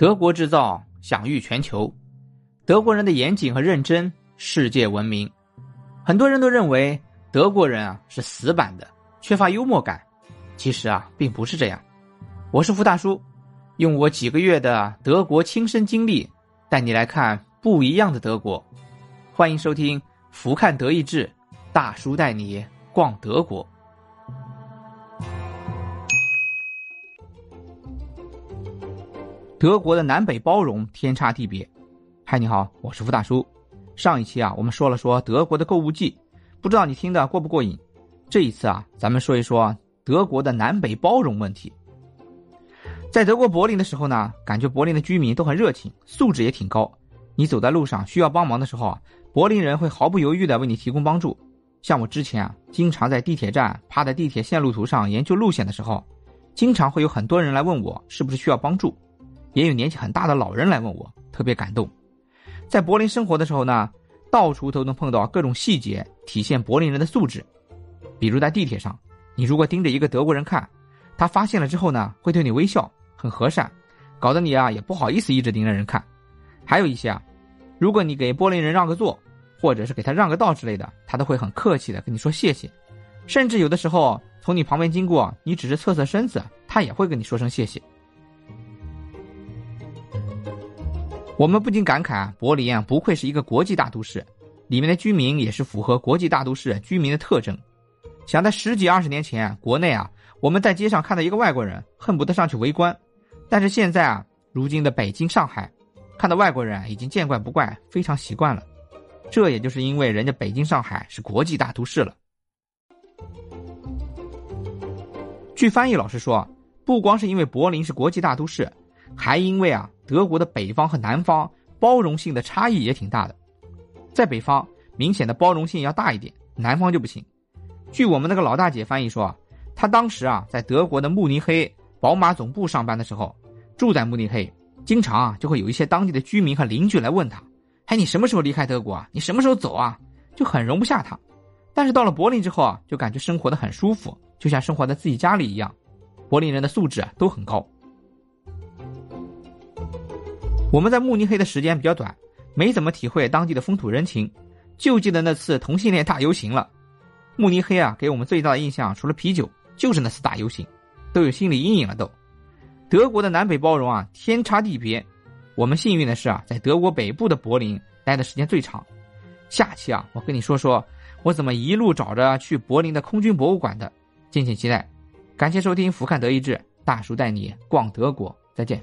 德国制造享誉全球，德国人的严谨和认真世界闻名。很多人都认为德国人啊是死板的，缺乏幽默感。其实啊并不是这样。我是福大叔，用我几个月的德国亲身经历，带你来看不一样的德国。欢迎收听《福看德意志》，大叔带你逛德国。德国的南北包容天差地别。嗨，你好，我是付大叔。上一期啊，我们说了说德国的购物季，不知道你听的过不过瘾？这一次啊，咱们说一说德国的南北包容问题。在德国柏林的时候呢，感觉柏林的居民都很热情，素质也挺高。你走在路上需要帮忙的时候啊，柏林人会毫不犹豫的为你提供帮助。像我之前啊，经常在地铁站趴在地铁线路图上研究路线的时候，经常会有很多人来问我是不是需要帮助。也有年纪很大的老人来问我，特别感动。在柏林生活的时候呢，到处都能碰到各种细节，体现柏林人的素质。比如在地铁上，你如果盯着一个德国人看，他发现了之后呢，会对你微笑，很和善，搞得你啊也不好意思一直盯着人看。还有一些啊，如果你给柏林人让个座，或者是给他让个道之类的，他都会很客气的跟你说谢谢。甚至有的时候从你旁边经过，你只是侧侧身子，他也会跟你说声谢谢。我们不禁感慨啊，柏林啊不愧是一个国际大都市，里面的居民也是符合国际大都市居民的特征。想在十几二十年前，国内啊我们在街上看到一个外国人，恨不得上去围观；但是现在啊，如今的北京、上海，看到外国人已经见怪不怪，非常习惯了。这也就是因为人家北京、上海是国际大都市了。据翻译老师说，不光是因为柏林是国际大都市。还因为啊，德国的北方和南方包容性的差异也挺大的，在北方明显的包容性要大一点，南方就不行。据我们那个老大姐翻译说啊，她当时啊在德国的慕尼黑宝马总部上班的时候，住在慕尼黑，经常啊就会有一些当地的居民和邻居来问她：“哎，你什么时候离开德国啊？你什么时候走啊？”就很容不下她。但是到了柏林之后啊，就感觉生活的很舒服，就像生活在自己家里一样。柏林人的素质啊都很高。我们在慕尼黑的时间比较短，没怎么体会当地的风土人情，就记得那次同性恋大游行了。慕尼黑啊，给我们最大的印象除了啤酒，就是那次大游行，都有心理阴影了都。德国的南北包容啊，天差地别。我们幸运的是啊，在德国北部的柏林待的时间最长。下期啊，我跟你说说我怎么一路找着去柏林的空军博物馆的，敬请期待。感谢收听《俯瞰德意志》，大叔带你逛德国，再见。